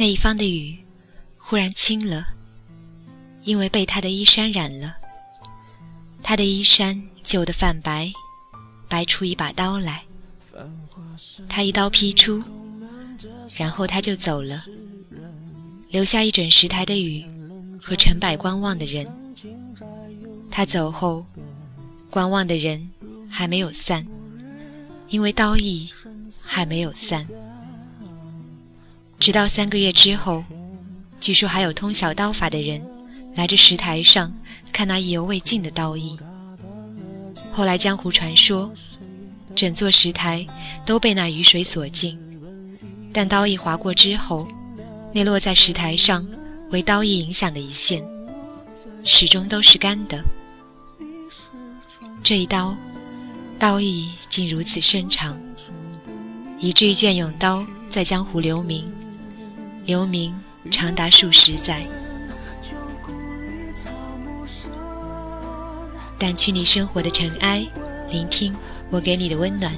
那一方的雨忽然轻了，因为被他的衣衫染了。他的衣衫旧得泛白，白出一把刀来。他一刀劈出，然后他就走了，留下一整石台的雨和成百观望的人。他走后，观望的人还没有散，因为刀意还没有散。直到三个月之后，据说还有通晓刀法的人来这石台上看那意犹未尽的刀意。后来江湖传说，整座石台都被那雨水所浸，但刀意划过之后，那落在石台上为刀意影响的一线，始终都是干的。这一刀，刀意竟如此深长，以至于隽永刀在江湖留名。留名长达数十载，掸去你生活的尘埃，聆听我给你的温暖。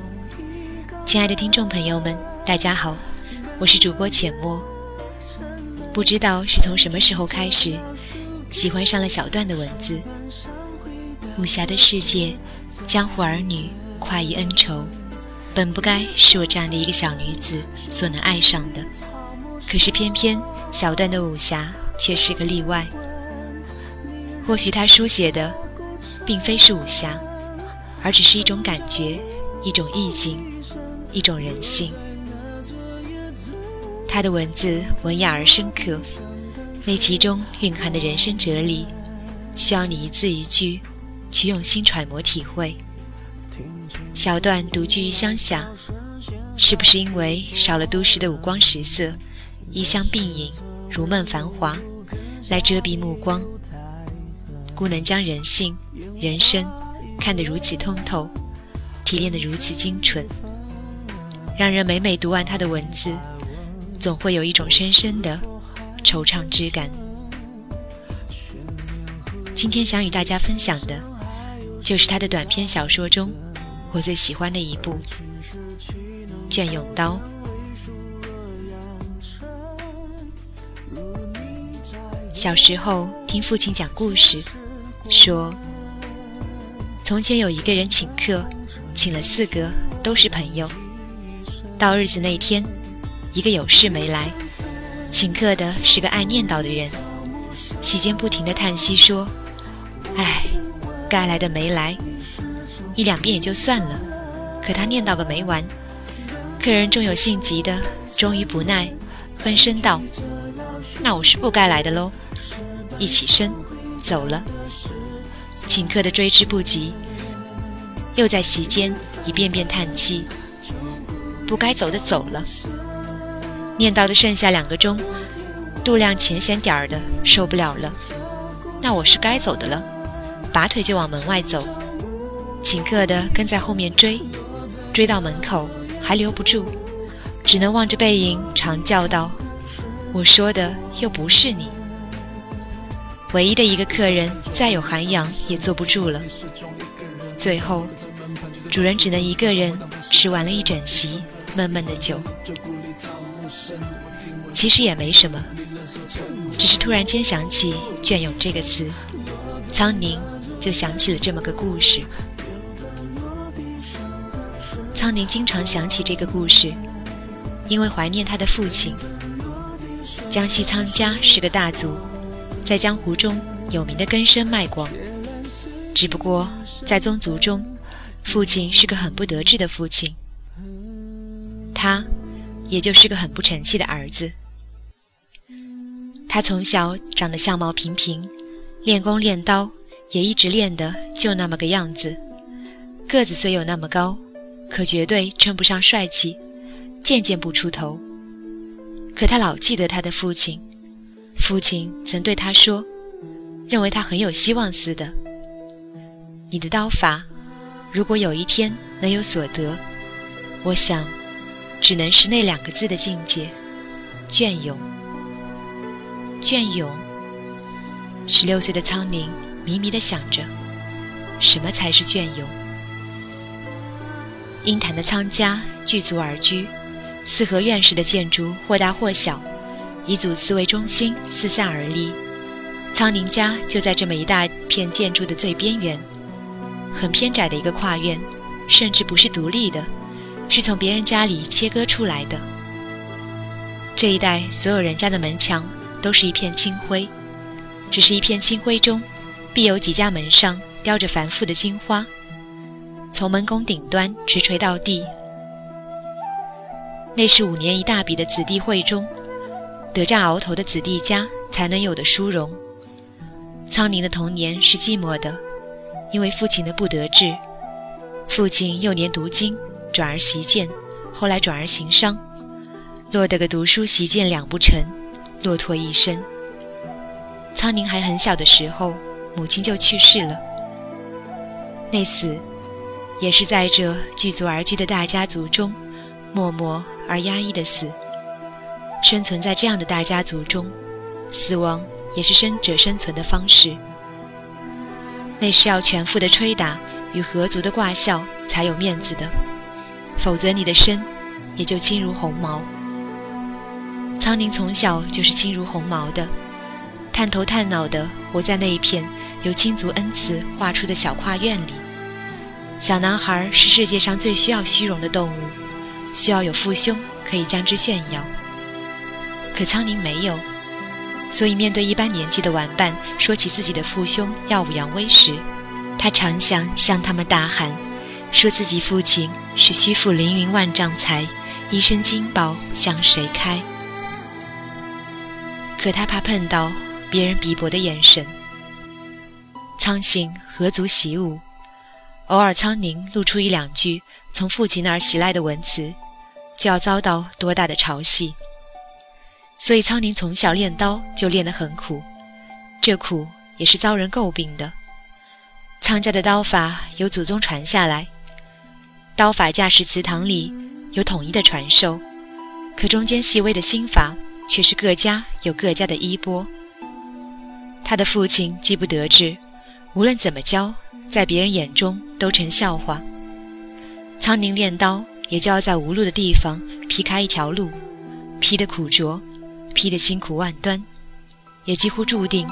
亲爱的听众朋友们，大家好，我是主播浅墨。不知道是从什么时候开始，喜欢上了小段的文字。武侠的世界，江湖儿女快意恩仇，本不该是我这样的一个小女子所能爱上的。可是偏偏小段的武侠却是个例外。或许他书写的，并非是武侠，而只是一种感觉，一种意境，一种人性。他的文字文雅而深刻，那其中蕴含的人生哲理，需要你一字一句去用心揣摩体会。小段独居于乡下，是不是因为少了都市的五光十色？一香鬓影，如梦繁华，来遮蔽目光，故能将人性、人生看得如此通透，提炼得如此精纯，让人每每读完他的文字，总会有一种深深的惆怅之感。今天想与大家分享的，就是他的短篇小说中我最喜欢的一部《隽永刀》。小时候听父亲讲故事，说从前有一个人请客，请了四个都是朋友。到日子那天，一个有事没来，请客的是个爱念叨的人，席间不停的叹息说：“唉，该来的没来，一两遍也就算了，可他念叨个没完。”客人终有性急的，终于不耐，哼声道：“那我是不该来的喽。”一起身，走了。请客的追之不及，又在席间一遍遍叹气。不该走的走了。念叨的剩下两个钟，度量浅显点儿的受不了了。那我是该走的了，拔腿就往门外走。请客的跟在后面追，追到门口还留不住，只能望着背影长叫道：“我说的又不是你。”唯一的一个客人再有涵养也坐不住了，最后主人只能一个人吃完了一整席闷闷的酒。其实也没什么，只是突然间想起“隽永”这个词，苍宁就想起了这么个故事。苍宁经常想起这个故事，因为怀念他的父亲。江西苍家是个大族。在江湖中有名的根深脉广，只不过在宗族中，父亲是个很不得志的父亲，他也就是个很不成器的儿子。他从小长得相貌平平，练功练刀也一直练的就那么个样子，个子虽有那么高，可绝对称不上帅气，渐渐不出头。可他老记得他的父亲。父亲曾对他说：“认为他很有希望似的。你的刀法，如果有一天能有所得，我想，只能是那两个字的境界——隽永。隽永。”十六岁的苍宁迷迷地想着，什么才是隽永？鹰潭的苍家聚族而居，四合院式的建筑或大或小。以祖祠为中心四散而立，苍宁家就在这么一大片建筑的最边缘，很偏窄的一个跨院，甚至不是独立的，是从别人家里切割出来的。这一带所有人家的门墙都是一片青灰，只是一片青灰中，必有几家门上雕着繁复的金花，从门拱顶端直垂到地。那是五年一大笔的子弟会中。得占鳌头的子弟家才能有的殊荣。苍宁的童年是寂寞的，因为父亲的不得志。父亲幼年读经，转而习剑，后来转而行商，落得个读书习剑两不成，落拓一生。苍宁还很小的时候，母亲就去世了。那死，也是在这聚族而居的大家族中，默默而压抑的死。生存在这样的大家族中，死亡也是生者生存的方式。那是要全副的吹打与合族的挂孝才有面子的，否则你的身也就轻如鸿毛。苍宁从小就是轻如鸿毛的，探头探脑的活在那一片由亲族恩赐画出的小跨院里。小男孩是世界上最需要虚荣的动物，需要有父兄可以将之炫耀。可苍宁没有，所以面对一般年纪的玩伴说起自己的父兄耀武扬威时，他常想向他们大喊，说自己父亲是虚负凌云万丈财，一身金宝向谁开？可他怕碰到别人鄙薄的眼神。苍姓何足习武，偶尔苍宁露出一两句从父亲那儿袭来的文词，就要遭到多大的嘲戏。所以苍宁从小练刀就练得很苦，这苦也是遭人诟病的。苍家的刀法由祖宗传下来，刀法架势祠堂里有统一的传授，可中间细微的心法却是各家有各家的衣钵。他的父亲既不得志，无论怎么教，在别人眼中都成笑话。苍宁练刀也就要在无路的地方劈开一条路，劈得苦拙。劈得辛苦万端，也几乎注定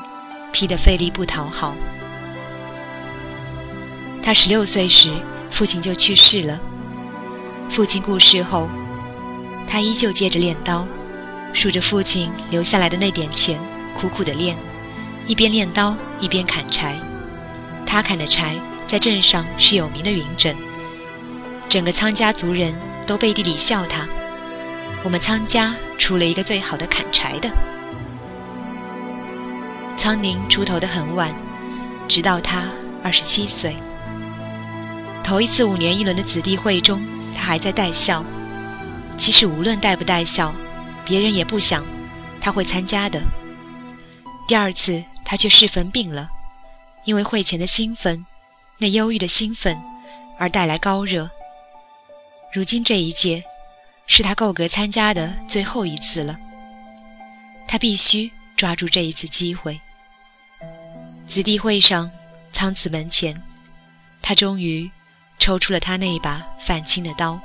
劈得费力不讨好。他十六岁时，父亲就去世了。父亲故世后，他依旧接着练刀，数着父亲留下来的那点钱，苦苦的练，一边练刀一边砍柴。他砍的柴在镇上是有名的云整，整个苍家族人都背地里笑他。我们苍家。出了一个最好的砍柴的。苍宁出头的很晚，直到他二十七岁。头一次五年一轮的子弟会中，他还在带孝。其实无论带不带孝，别人也不想他会参加的。第二次他却适逢病了，因为会前的兴奋，那忧郁的兴奋，而带来高热。如今这一届。是他够格参加的最后一次了，他必须抓住这一次机会。子弟会上，苍祠门前，他终于抽出了他那一把泛青的刀。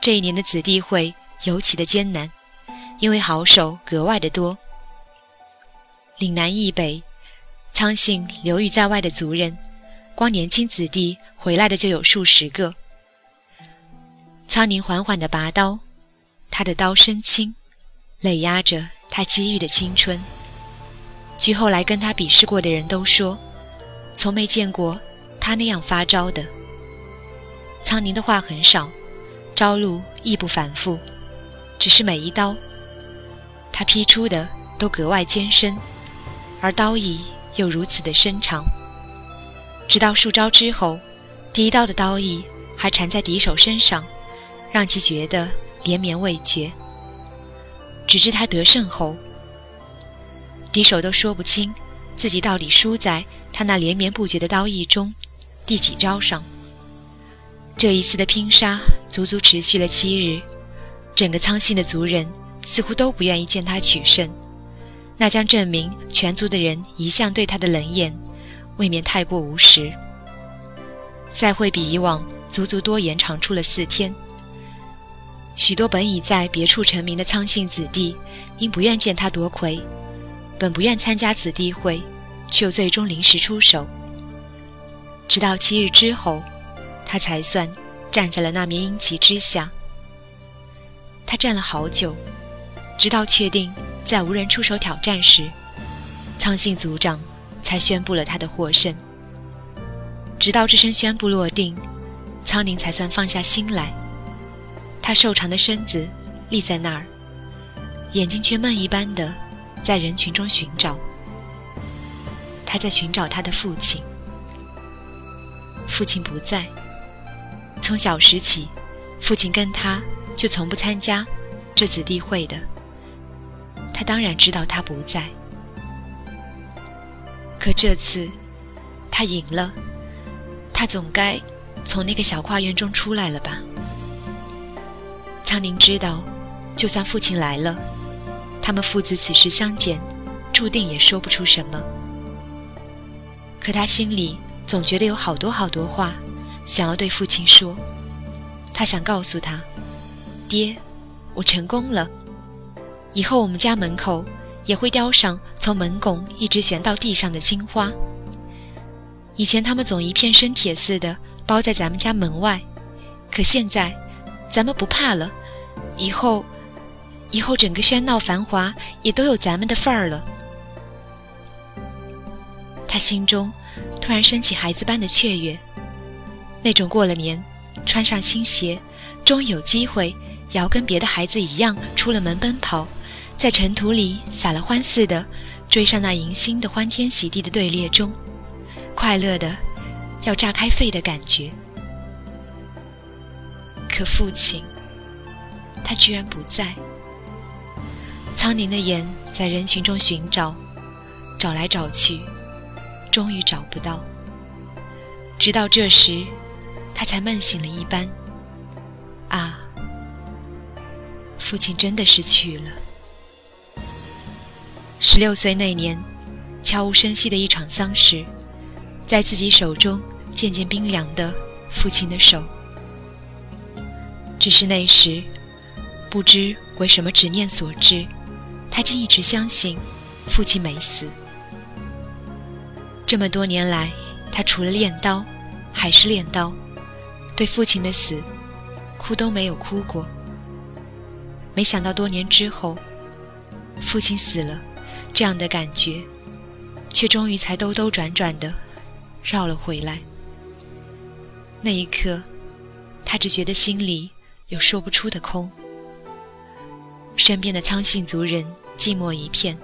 这一年的子弟会尤其的艰难，因为好手格外的多。岭南以北，苍姓流寓在外的族人，光年轻子弟回来的就有数十个。苍宁缓缓地拔刀，他的刀身轻，累压着他积郁的青春。据后来跟他比试过的人都说，从没见过他那样发招的。苍宁的话很少，招路亦不反复，只是每一刀，他劈出的都格外艰深，而刀意又如此的深长。直到数招之后，第一刀的刀意还缠在敌手身上。让其觉得连绵未绝，直至他得胜后，敌手都说不清自己到底输在他那连绵不绝的刀意中第几招上。这一次的拼杀足足持续了七日，整个苍信的族人似乎都不愿意见他取胜，那将证明全族的人一向对他的冷眼，未免太过无实。赛会比以往足足多延长出了四天。许多本已在别处成名的苍姓子弟，因不愿见他夺魁，本不愿参加子弟会，却又最终临时出手。直到七日之后，他才算站在了那面鹰旗之下。他站了好久，直到确定再无人出手挑战时，苍姓族长才宣布了他的获胜。直到这声宣布落定，苍宁才算放下心来。他瘦长的身子立在那儿，眼睛却闷一般的在人群中寻找。他在寻找他的父亲。父亲不在。从小时起，父亲跟他就从不参加这子弟会的。他当然知道他不在。可这次，他赢了。他总该从那个小花园中出来了吧？苍宁知道，就算父亲来了，他们父子此时相见，注定也说不出什么。可他心里总觉得有好多好多话，想要对父亲说。他想告诉他：“爹，我成功了。以后我们家门口也会雕上从门拱一直悬到地上的金花。”以前他们总一片生铁似的包在咱们家门外，可现在，咱们不怕了。以后，以后整个喧闹繁华也都有咱们的份儿了。他心中突然升起孩子般的雀跃，那种过了年，穿上新鞋，终于有机会也要跟别的孩子一样出了门奔跑，在尘土里撒了欢似的追上那迎新的欢天喜地的队列中。快乐的，要炸开肺的感觉。可父亲，他居然不在。苍宁的眼在人群中寻找，找来找去，终于找不到。直到这时，他才梦醒了一般。啊，父亲真的失去了。十六岁那年，悄无声息的一场丧事。在自己手中渐渐冰凉的父亲的手，只是那时不知为什么执念所致，他竟一直相信父亲没死。这么多年来，他除了练刀还是练刀，对父亲的死哭都没有哭过。没想到多年之后，父亲死了，这样的感觉，却终于才兜兜转转的。绕了回来。那一刻，他只觉得心里有说不出的空。身边的苍姓族人寂寞一片，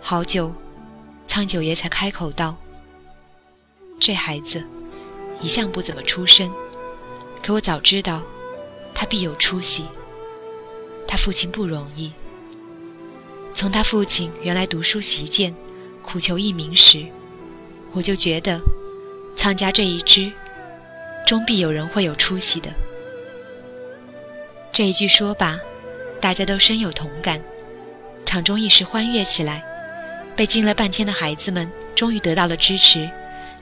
好久，苍九爷才开口道：“这孩子一向不怎么出声，可我早知道他必有出息。他父亲不容易。从他父亲原来读书习剑，苦求一名时。”我就觉得，苍家这一支，终必有人会有出息的。这一句说罢，大家都深有同感，场中一时欢悦起来。被禁了半天的孩子们终于得到了支持，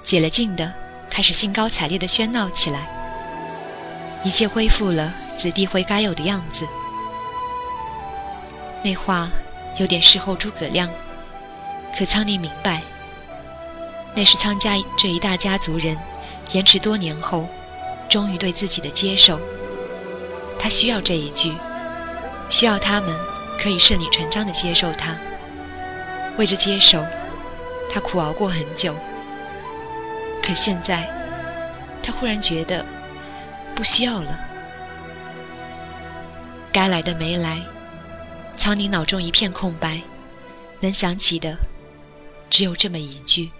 解了禁的开始兴高采烈的喧闹起来。一切恢复了子弟会该有的样子。那话有点事后诸葛亮，可苍宁明白。那是苍家这一大家族人，延迟多年后，终于对自己的接受。他需要这一句，需要他们可以顺理成章的接受他。为着接受，他苦熬过很久。可现在，他忽然觉得不需要了。该来的没来，苍宁脑中一片空白，能想起的只有这么一句。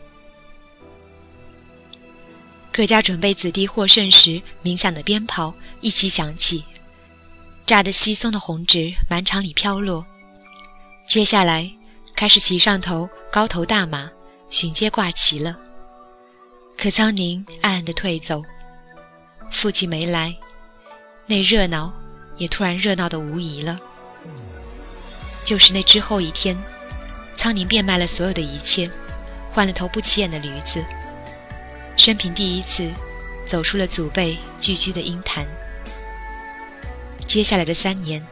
各家准备子弟获胜时鸣响的鞭炮一起响起，炸得稀松的红纸满场里飘落。接下来开始骑上头高头大马巡街挂旗了。可苍宁暗暗地退走，父亲没来，那热闹也突然热闹的无疑了。就是那之后一天，苍宁变卖了所有的一切，换了头不起眼的驴子。生平第一次走出了祖辈聚居的鹰潭。接下来的三年，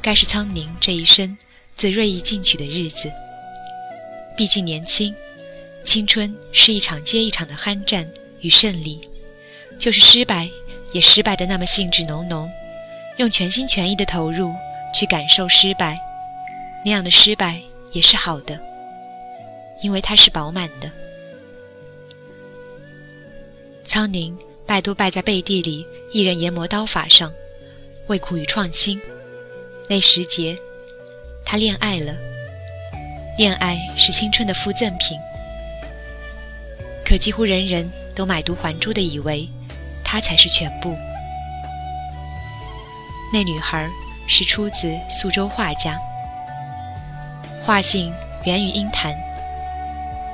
该是苍宁这一生最锐意进取的日子。毕竟年轻，青春是一场接一场的酣战与胜利，就是失败，也失败的那么兴致浓浓，用全心全意的投入去感受失败，那样的失败也是好的，因为它是饱满的。苍宁败都败在背地里一人研磨刀法上，为苦于创新。那时节，他恋爱了。恋爱是青春的附赠品，可几乎人人都买椟还珠的以为，他才是全部。那女孩是出自苏州画家，画姓源于鹰潭，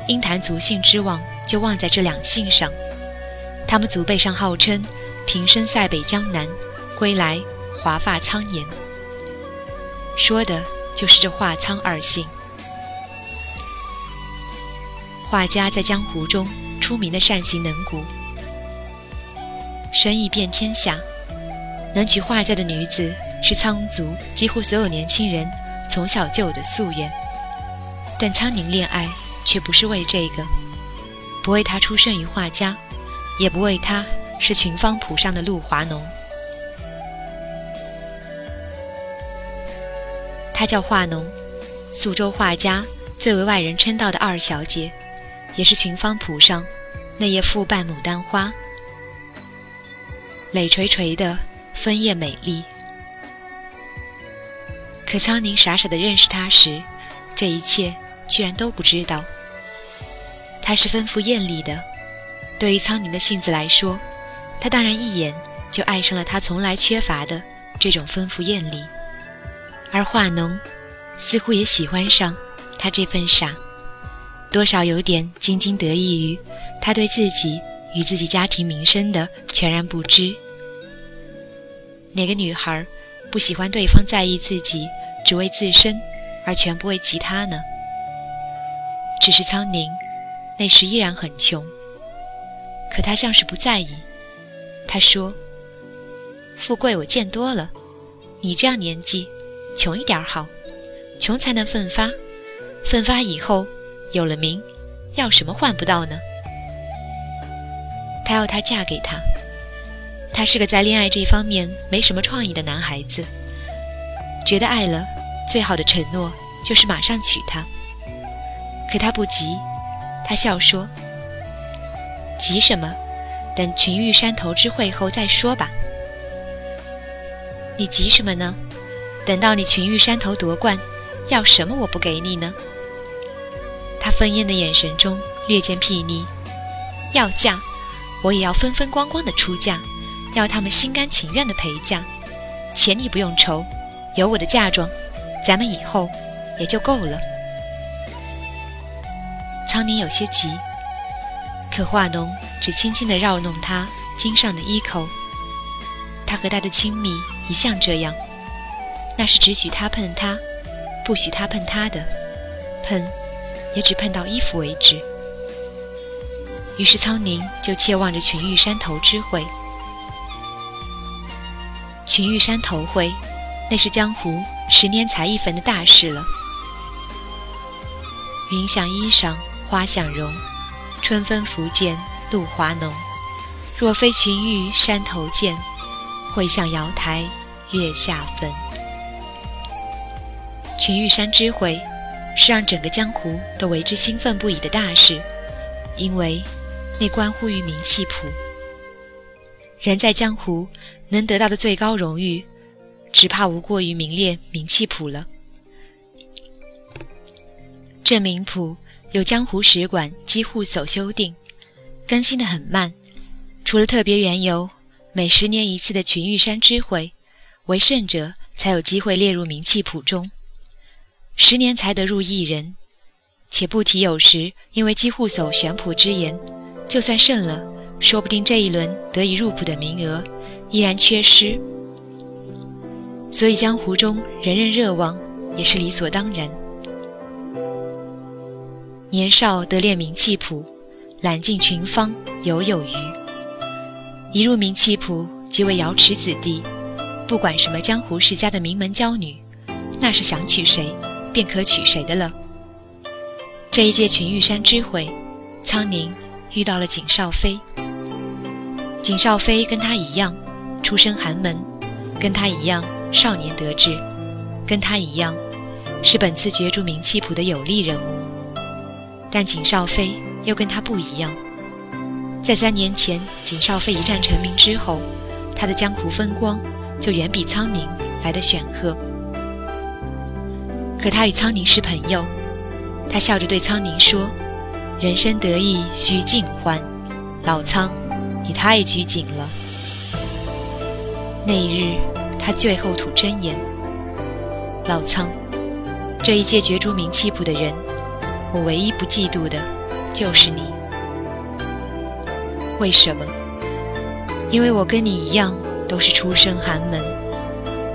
鹰潭族姓之望就望在这两姓上。他们祖辈上号称平生塞北江南，归来华发苍颜，说的就是这华苍二姓。画家在江湖中出名的善行能古，生意遍天下，能娶画家的女子是苍族几乎所有年轻人从小就有的夙愿。但苍宁恋爱却不是为这个，不为他出生于画家。也不为他是群芳圃上的露华浓，她叫华浓，苏州画家最为外人称道的二小姐，也是群芳谱上那叶复瓣牡丹花，蕾垂垂的枫叶美丽。可苍宁傻傻的认识她时，这一切居然都不知道。她是丰富艳丽的。对于苍宁的性子来说，他当然一眼就爱上了他从来缺乏的这种丰富艳丽，而华浓似乎也喜欢上他这份傻，多少有点津津得意于他对自己与自己家庭名声的全然不知。哪个女孩不喜欢对方在意自己只为自身而全不为其他呢？只是苍宁那时依然很穷。可他像是不在意。他说：“富贵我见多了，你这样年纪，穷一点好，穷才能奋发。奋发以后有了名，要什么换不到呢？”他要她嫁给他。他是个在恋爱这方面没什么创意的男孩子，觉得爱了最好的承诺就是马上娶她。可他不急，他笑说。急什么？等群玉山头之会后再说吧。你急什么呢？等到你群玉山头夺冠，要什么我不给你呢？他愤艳的眼神中略见睥睨。要嫁，我也要风风光光的出嫁，要他们心甘情愿的陪嫁。钱你不用愁，有我的嫁妆，咱们以后也就够了。苍宁有些急。可画浓只轻轻地绕弄他襟上的衣扣。他和他的亲密一向这样，那是只许他碰他，不许他碰他的，碰也只碰到衣服为止。于是苍宁就切望着群玉山头之会。群玉山头会，那是江湖十年才一逢的大事了。云想衣裳花想容。春风拂槛露华浓，若非群玉山头见，会向瑶台月下逢。群玉山之会，是让整个江湖都为之兴奋不已的大事，因为那关乎于名气谱。人在江湖能得到的最高荣誉，只怕无过于名列名气谱了。这名谱。有江湖使馆机户所修订，更新的很慢。除了特别缘由，每十年一次的群玉山之会，为胜者才有机会列入名气谱中，十年才得入一人。且不提有时因为机户叟悬谱之言，就算胜了，说不定这一轮得以入谱的名额依然缺失。所以江湖中人人热望，也是理所当然。年少得练名气谱，揽尽群芳犹有余。一入名气谱，即为瑶池子弟，不管什么江湖世家的名门娇女，那是想娶谁便可娶谁的了。这一届群玉山之会，苍宁遇到了景少飞。景少飞跟他一样，出身寒门，跟他一样少年得志，跟他一样是本次角逐名气谱的有力人物。但景少飞又跟他不一样，在三年前景少飞一战成名之后，他的江湖风光就远比苍宁来得显赫。可他与苍宁是朋友。他笑着对苍宁说：“人生得意须尽欢，老苍，你太拘谨了。”那一日，他最后吐真言：“老苍，这一届角逐名气谱的人，我唯一不嫉妒的，就是你。为什么？因为我跟你一样，都是出身寒门。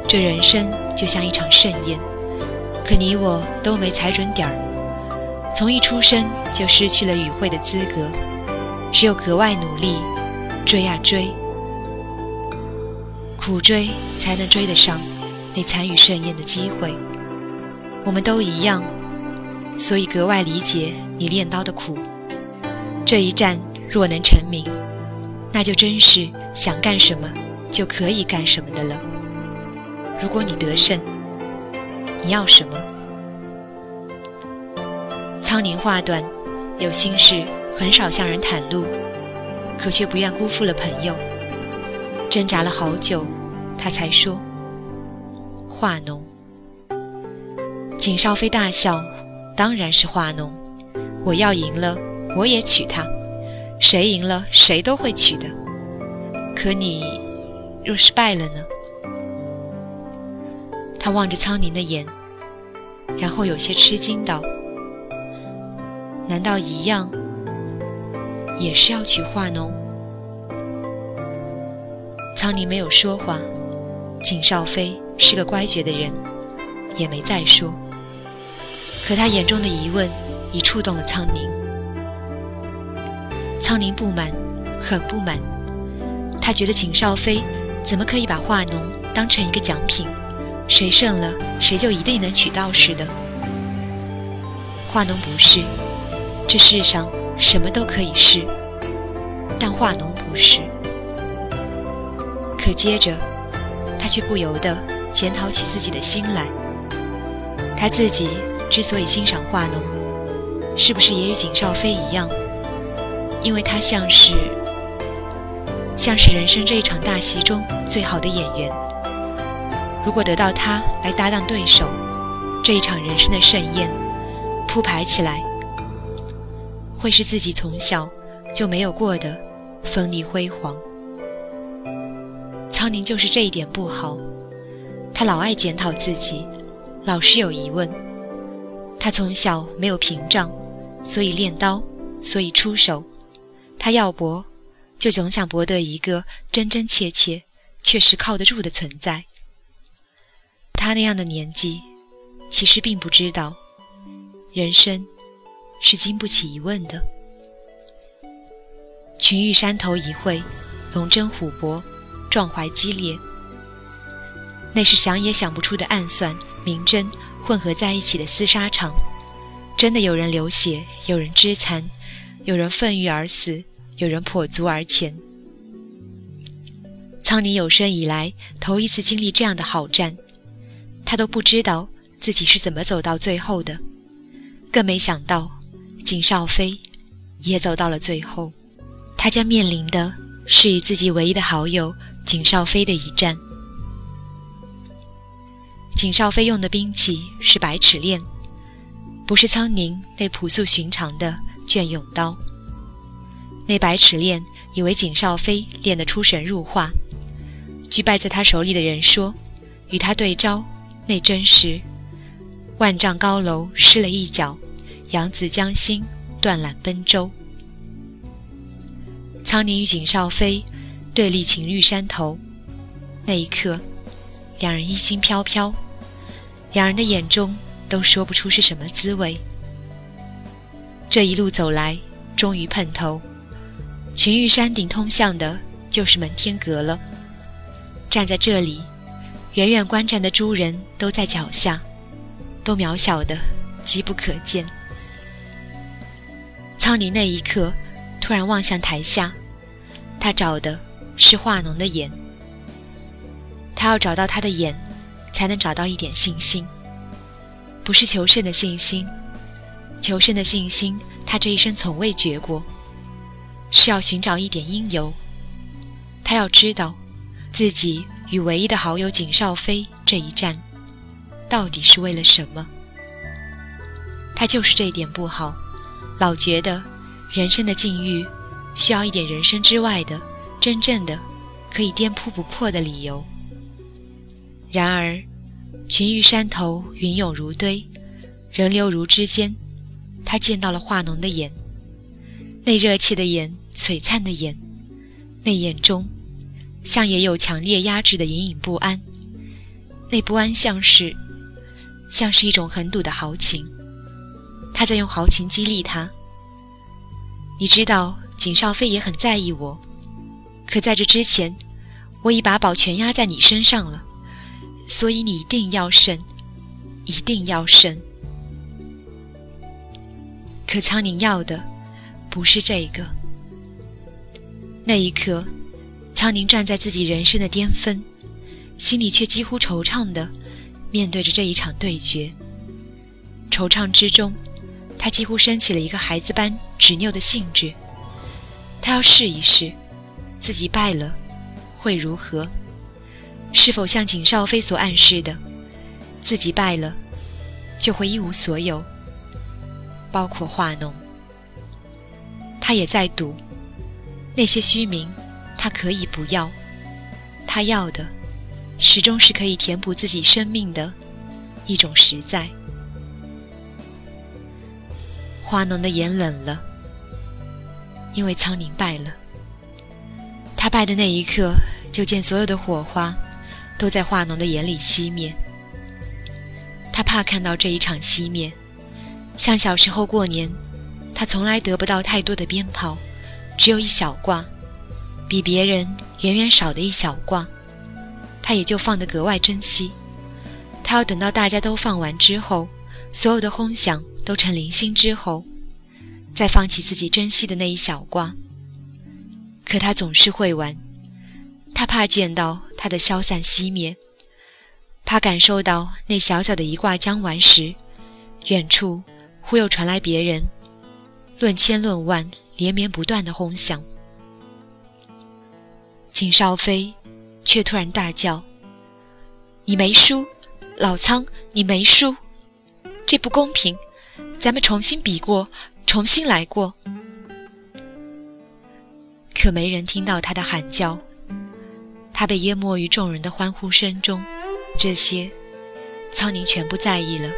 这人生就像一场盛宴，可你我都没踩准点儿。”从一出生就失去了与会的资格，只有格外努力，追啊追，苦追才能追得上那参与盛宴的机会。我们都一样，所以格外理解你练刀的苦。这一战若能成名，那就真是想干什么就可以干什么的了。如果你得胜，你要什么？苍宁话短，有心事很少向人袒露，可却不愿辜负了朋友。挣扎了好久，他才说：“化农。”景少飞大笑：“当然是化农，我要赢了，我也娶她。谁赢了，谁都会娶的。可你若是败了呢？”他望着苍宁的眼，然后有些吃惊道。难道一样，也是要娶化农？苍宁没有说话，景少飞是个乖觉的人，也没再说。可他眼中的疑问已触动了苍宁。苍宁不满，很不满。他觉得景少飞怎么可以把化农当成一个奖品，谁胜了谁就一定能娶到似的。化农不是。这世上什么都可以是，但化农不是。可接着，他却不由得检讨起自己的心来。他自己之所以欣赏化农，是不是也与景少飞一样？因为他像是，像是人生这一场大戏中最好的演员。如果得到他来搭档对手，这一场人生的盛宴铺排起来。会是自己从小就没有过的锋利辉煌。苍宁就是这一点不好，他老爱检讨自己，老是有疑问。他从小没有屏障，所以练刀，所以出手。他要搏，就总想博得一个真真切切、确实靠得住的存在。他那样的年纪，其实并不知道人生。是经不起疑问的。群玉山头一会，龙争虎搏，壮怀激烈。那是想也想不出的暗算、明争混合在一起的厮杀场。真的有人流血，有人肢残，有人愤郁而死，有人跛足而前。苍宁有生以来头一次经历这样的好战，他都不知道自己是怎么走到最后的，更没想到。景少飞也走到了最后，他将面临的是与自己唯一的好友景少飞的一战。景少飞用的兵器是百尺链，不是苍宁那朴素寻常的隽永刀。那百尺链以为景少飞练得出神入化，据败在他手里的人说，与他对招，那真是万丈高楼失了一角。扬子江心，断缆奔舟。苍宁与景少飞对立秦玉山头，那一刻，两人衣襟飘飘，两人的眼中都说不出是什么滋味。这一路走来，终于碰头。群玉山顶通向的就是门天阁了。站在这里，远远观战的诸人都在脚下，都渺小的极不可见。苍宁那一刻突然望向台下，他找的是华农的眼，他要找到他的眼，才能找到一点信心，不是求胜的信心，求胜的信心他这一生从未觉过，是要寻找一点因由，他要知道自己与唯一的好友景少飞这一战，到底是为了什么？他就是这一点不好。老觉得人生的境遇需要一点人生之外的真正的可以颠扑不破的理由。然而，群玉山头，云涌如堆，人流如织间，他见到了化浓的眼，那热切的眼，璀璨的眼，那眼中像也有强烈压制的隐隐不安，那不安像是像是一种狠毒的豪情。他在用豪情激励他。你知道景少飞也很在意我，可在这之前，我已把宝全压在你身上了，所以你一定要胜，一定要胜。可苍宁要的不是这个。那一刻，苍宁站在自己人生的巅峰，心里却几乎惆怅的面对着这一场对决。惆怅之中。他几乎升起了一个孩子般执拗的兴致，他要试一试，自己败了会如何？是否像景少飞所暗示的，自己败了就会一无所有，包括化农。他也在赌，那些虚名，他可以不要，他要的，始终是可以填补自己生命的一种实在。花农的眼冷了，因为苍宁败了。他败的那一刻，就见所有的火花都在花农的眼里熄灭。他怕看到这一场熄灭，像小时候过年，他从来得不到太多的鞭炮，只有一小挂，比别人远远少的一小挂，他也就放得格外珍惜。他要等到大家都放完之后，所有的轰响。都成零星之后，再放弃自己珍惜的那一小挂。可他总是会玩，他怕见到它的消散熄灭，怕感受到那小小的一挂将完时，远处忽又传来别人论千论万、连绵不断的轰响。景少飞却突然大叫：“你没输，老苍，你没输，这不公平！”咱们重新比过，重新来过。可没人听到他的喊叫，他被淹没于众人的欢呼声中。这些，苍宁全不在意了。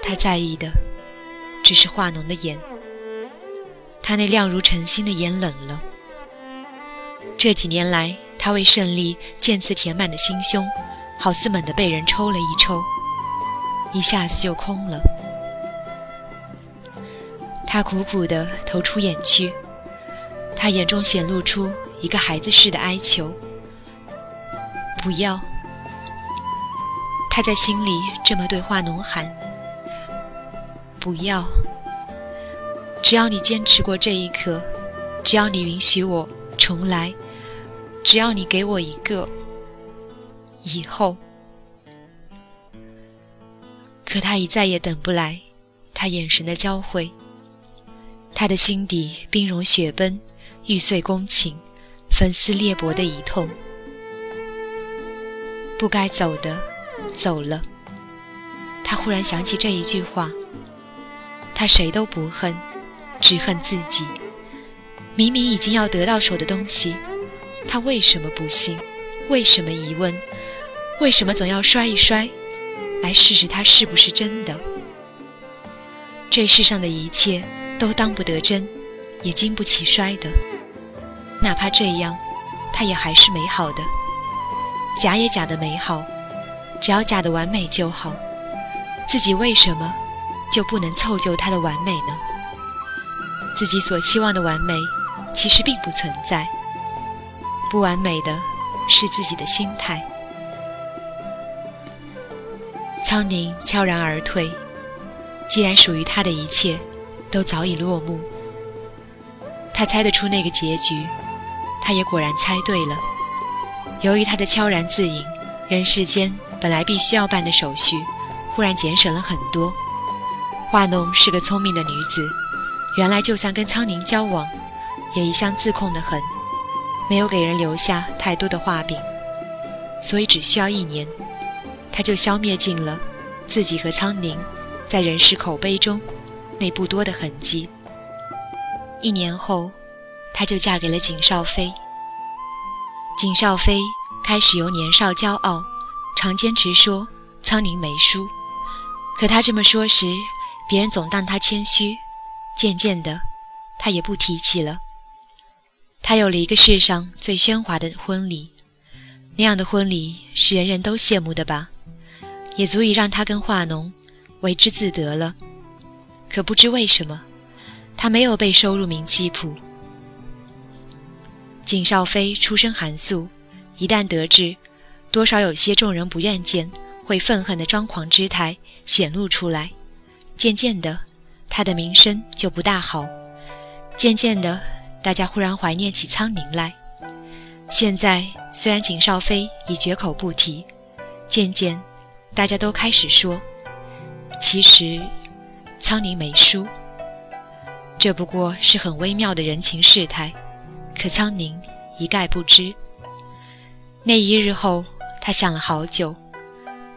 他在意的，只是化浓的眼。他那亮如晨星的眼冷了。这几年来，他为胜利渐次填满的心胸，好似猛地被人抽了一抽，一下子就空了。他苦苦地投出眼去，他眼中显露出一个孩子似的哀求。不要！他在心里这么对华农喊：“不要！只要你坚持过这一刻，只要你允许我重来，只要你给我一个以后。”可他已再也等不来，他眼神的交汇。他的心底冰融雪崩，玉碎宫情，粉丝裂帛的一痛。不该走的，走了。他忽然想起这一句话：他谁都不恨，只恨自己。明明已经要得到手的东西，他为什么不信？为什么疑问？为什么总要摔一摔，来试试它是不是真的？这世上的一切。都当不得真，也经不起摔的。哪怕这样，它也还是美好的。假也假的美好，只要假的完美就好。自己为什么就不能凑就它的完美呢？自己所期望的完美，其实并不存在。不完美的是自己的心态。苍宁悄然而退。既然属于他的一切都早已落幕，他猜得出那个结局，他也果然猜对了。由于他的悄然自隐，人世间本来必须要办的手续，忽然减省了很多。华农是个聪明的女子，原来就算跟苍宁交往，也一向自控得很，没有给人留下太多的画饼，所以只需要一年，他就消灭尽了自己和苍宁。在人世口碑中，那不多的痕迹。一年后，她就嫁给了景少飞。景少飞开始由年少骄傲，常坚持说苍宁没输，可他这么说时，别人总当他谦虚。渐渐的，他也不提起了。他有了一个世上最喧哗的婚礼，那样的婚礼是人人都羡慕的吧，也足以让他跟华农。为之自得了，可不知为什么，他没有被收入名器谱。景少飞出身寒素，一旦得志，多少有些众人不愿见，会愤恨的张狂之态显露出来。渐渐的，他的名声就不大好。渐渐的，大家忽然怀念起苍宁来。现在虽然景少飞已绝口不提，渐渐，大家都开始说。其实，苍宁没输。这不过是很微妙的人情世态，可苍宁一概不知。那一日后，他想了好久，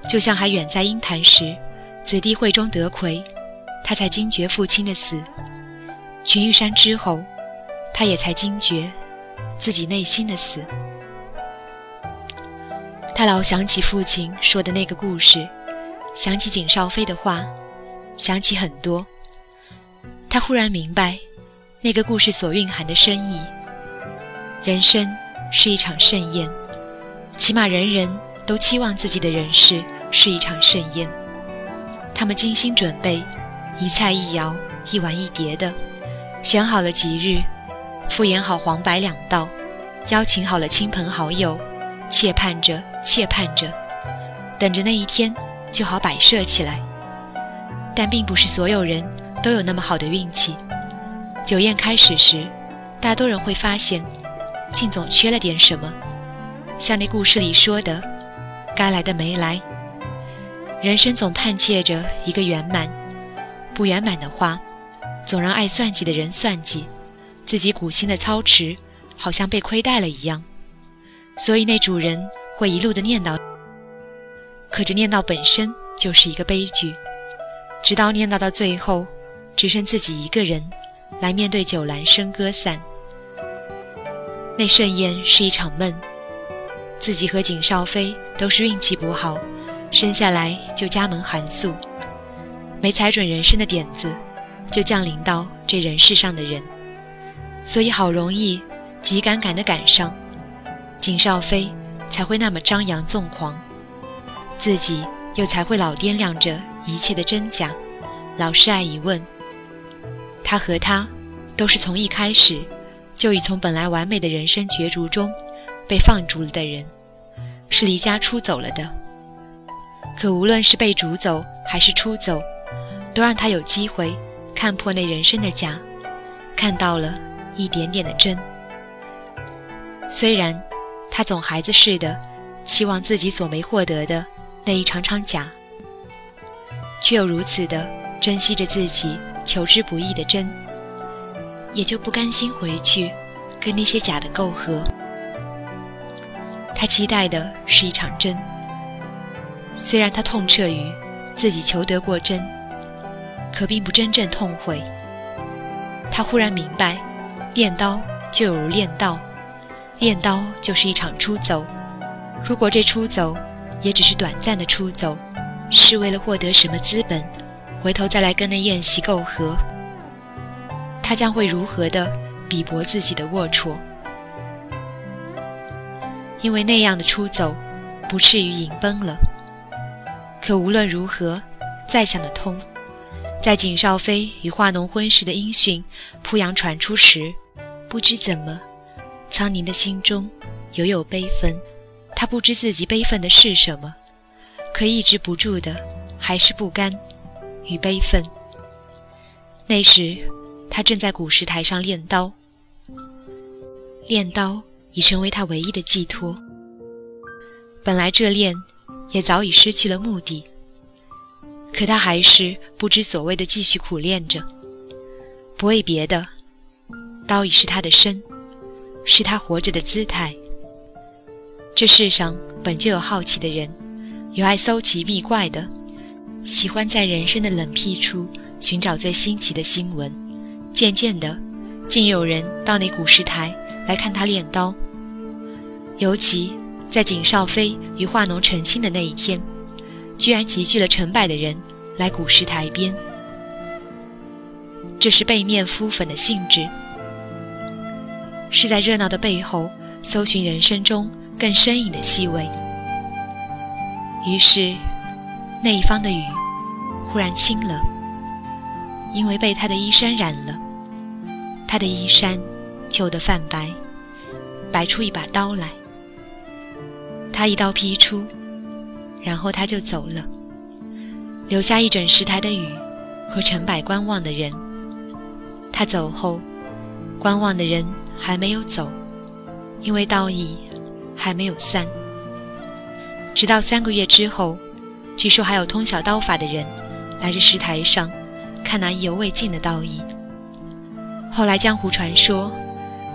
就像还远在鹰潭时，子弟会中得魁，他才惊觉父亲的死；群玉山之后，他也才惊觉自己内心的死。他老想起父亲说的那个故事。想起景少飞的话，想起很多。他忽然明白，那个故事所蕴含的深意。人生是一场盛宴，起码人人都期望自己的人世是一场盛宴。他们精心准备，一菜一肴，一碗一碟的，选好了吉日，敷衍好黄白两道，邀请好了亲朋好友，切盼着，切盼着，等着那一天。就好摆设起来，但并不是所有人都有那么好的运气。酒宴开始时，大多人会发现，竟总缺了点什么，像那故事里说的，该来的没来。人生总盼切着一个圆满，不圆满的话，总让爱算计的人算计，自己苦心的操持，好像被亏待了一样。所以那主人会一路的念叨。可这念叨本身就是一个悲剧，直到念叨到最后，只剩自己一个人来面对酒阑笙歌散。那盛宴是一场梦，自己和景少飞都是运气不好，生下来就家门寒素，没踩准人生的点子，就降临到这人世上的人，所以好容易急赶赶的赶上，景少飞才会那么张扬纵狂。自己又才会老掂量着一切的真假，老是爱疑问。他和他，都是从一开始就已从本来完美的人生角逐中被放逐了的人，是离家出走了的。可无论是被逐走还是出走，都让他有机会看破那人生的假，看到了一点点的真。虽然他总孩子似的期望自己所没获得的。那一场场假，却又如此的珍惜着自己求之不易的真，也就不甘心回去跟那些假的媾和。他期待的是一场真，虽然他痛彻于自己求得过真，可并不真正痛悔。他忽然明白，练刀就有如练道，练刀就是一场出走。如果这出走，也只是短暂的出走，是为了获得什么资本，回头再来跟那宴席媾和。他将会如何的比搏自己的龌龊？因为那样的出走，不至于引崩了。可无论如何，再想得通，在景少飞与华农婚事的音讯濮阳传出时，不知怎么，苍宁的心中犹有悲愤。他不知自己悲愤的是什么，可抑制不住的还是不甘与悲愤。那时，他正在古石台上练刀，练刀已成为他唯一的寄托。本来这练也早已失去了目的，可他还是不知所谓的继续苦练着。不为别的，刀已是他的身，是他活着的姿态。这世上本就有好奇的人，有爱搜奇觅怪的，喜欢在人生的冷僻处寻找最新奇的新闻。渐渐的，竟有人到那古石台来看他练刀。尤其在景少飞与化农成亲的那一天，居然集聚了成百的人来古石台边。这是背面敷粉的性质，是在热闹的背后搜寻人生中。更深隐的细微。于是，那一方的雨忽然轻了，因为被他的衣衫染了。他的衣衫旧得泛白，摆出一把刀来。他一刀劈出，然后他就走了，留下一整石台的雨和成百观望的人。他走后，观望的人还没有走，因为道义。还没有散，直到三个月之后，据说还有通晓刀法的人来这石台上看那意犹未尽的刀意。后来江湖传说，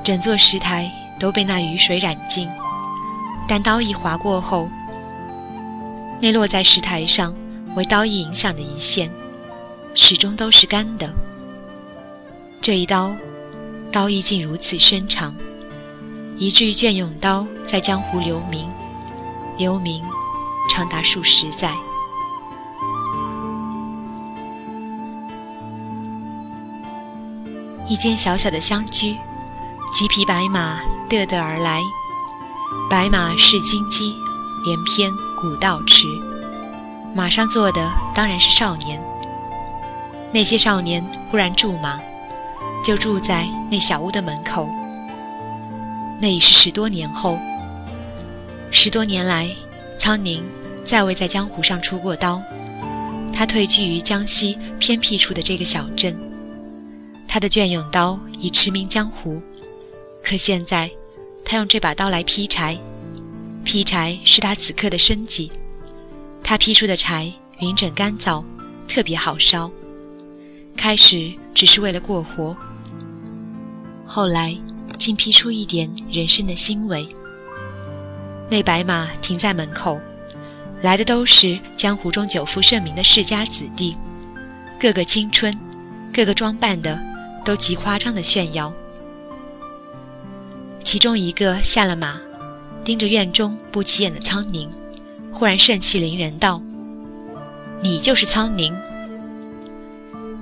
整座石台都被那雨水染尽，但刀意划过后，那落在石台上为刀意影响的一线，始终都是干的。这一刀，刀意竟如此深长。以至于隽永刀在江湖留名，留名长达数十载。一间小小的乡居，几匹白马嘚嘚而来，白马是金鸡，连翩古道驰。马上坐的当然是少年。那些少年忽然驻马，就住在那小屋的门口。那已是十多年后。十多年来，苍宁再未在江湖上出过刀。他退居于江西偏僻处的这个小镇。他的隽永刀已驰名江湖。可现在，他用这把刀来劈柴，劈柴是他此刻的生计。他劈出的柴匀整干燥，特别好烧。开始只是为了过活，后来。竟劈出一点人生的欣慰。那白马停在门口，来的都是江湖中久负盛名的世家子弟，个个青春，个个装扮的都极夸张的炫耀。其中一个下了马，盯着院中不起眼的苍宁，忽然盛气凌人道：“你就是苍宁。”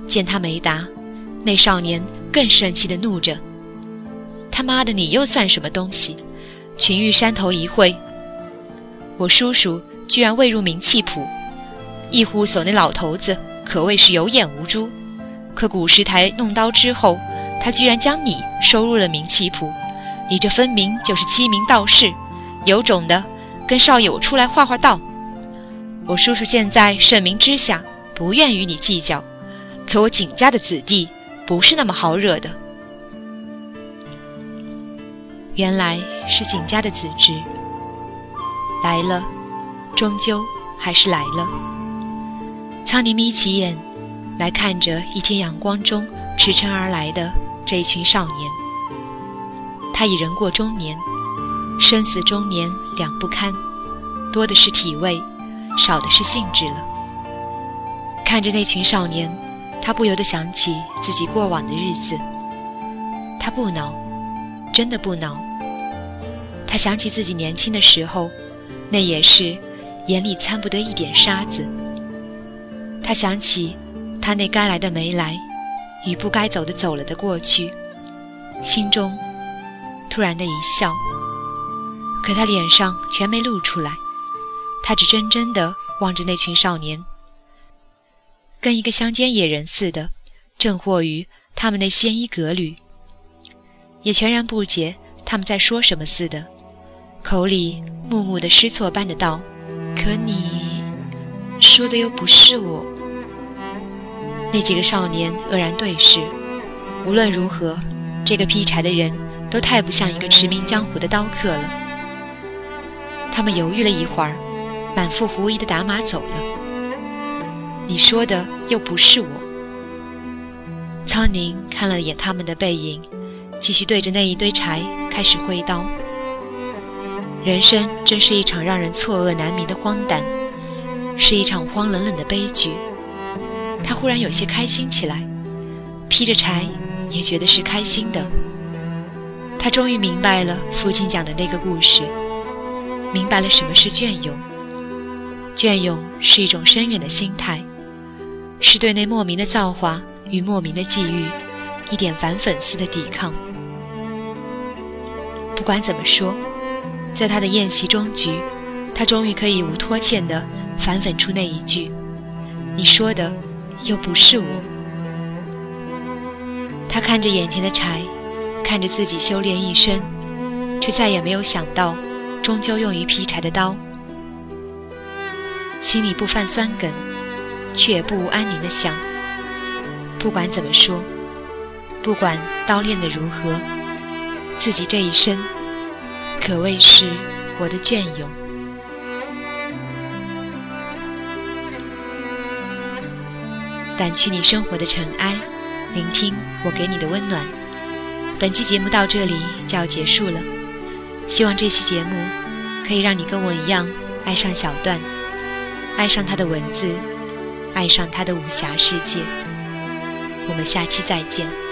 见他没答，那少年更生气的怒着。他妈的，你又算什么东西？群玉山头一会，我叔叔居然未入名气谱。一呼所那老头子可谓是有眼无珠。可古石台弄刀之后，他居然将你收入了名气谱。你这分明就是欺名盗士。有种的，跟少爷我出来画画道。我叔叔现在盛名之下，不愿与你计较。可我景家的子弟不是那么好惹的。原来是景家的子侄来了，终究还是来了。苍宁眯起眼来看着一天阳光中驰骋而来的这一群少年。他已人过中年，生死中年两不堪，多的是体味，少的是兴致了。看着那群少年，他不由得想起自己过往的日子。他不恼，真的不恼。他想起自己年轻的时候，那也是眼里掺不得一点沙子。他想起他那该来的没来，与不该走的走了的过去，心中突然的一笑。可他脸上全没露出来，他只怔怔地望着那群少年，跟一个乡间野人似的，正惑于他们那鲜衣革履，也全然不解他们在说什么似的。口里木木的失措般的道：“可你，说的又不是我。那几个少年愕然对视。无论如何，这个劈柴的人都太不像一个驰名江湖的刀客了。他们犹豫了一会儿，满腹狐疑的打马走了。你说的又不是我。苍宁看了眼他们的背影，继续对着那一堆柴开始挥刀。人生真是一场让人错愕难明的荒诞，是一场荒冷冷的悲剧。他忽然有些开心起来，劈着柴也觉得是开心的。他终于明白了父亲讲的那个故事，明白了什么是隽永。隽永是一种深远的心态，是对那莫名的造化与莫名的际遇一点反粉丝的抵抗。不管怎么说。在他的宴席终局，他终于可以无拖欠地反讽出那一句：“你说的又不是我。”他看着眼前的柴，看着自己修炼一生，却再也没有想到，终究用于劈柴的刀，心里不泛酸梗，却也不无安宁的想：不管怎么说，不管刀练的如何，自己这一生。可谓是活得隽永。掸去你生活的尘埃，聆听我给你的温暖。本期节目到这里就要结束了，希望这期节目可以让你跟我一样爱上小段，爱上他的文字，爱上他的武侠世界。我们下期再见。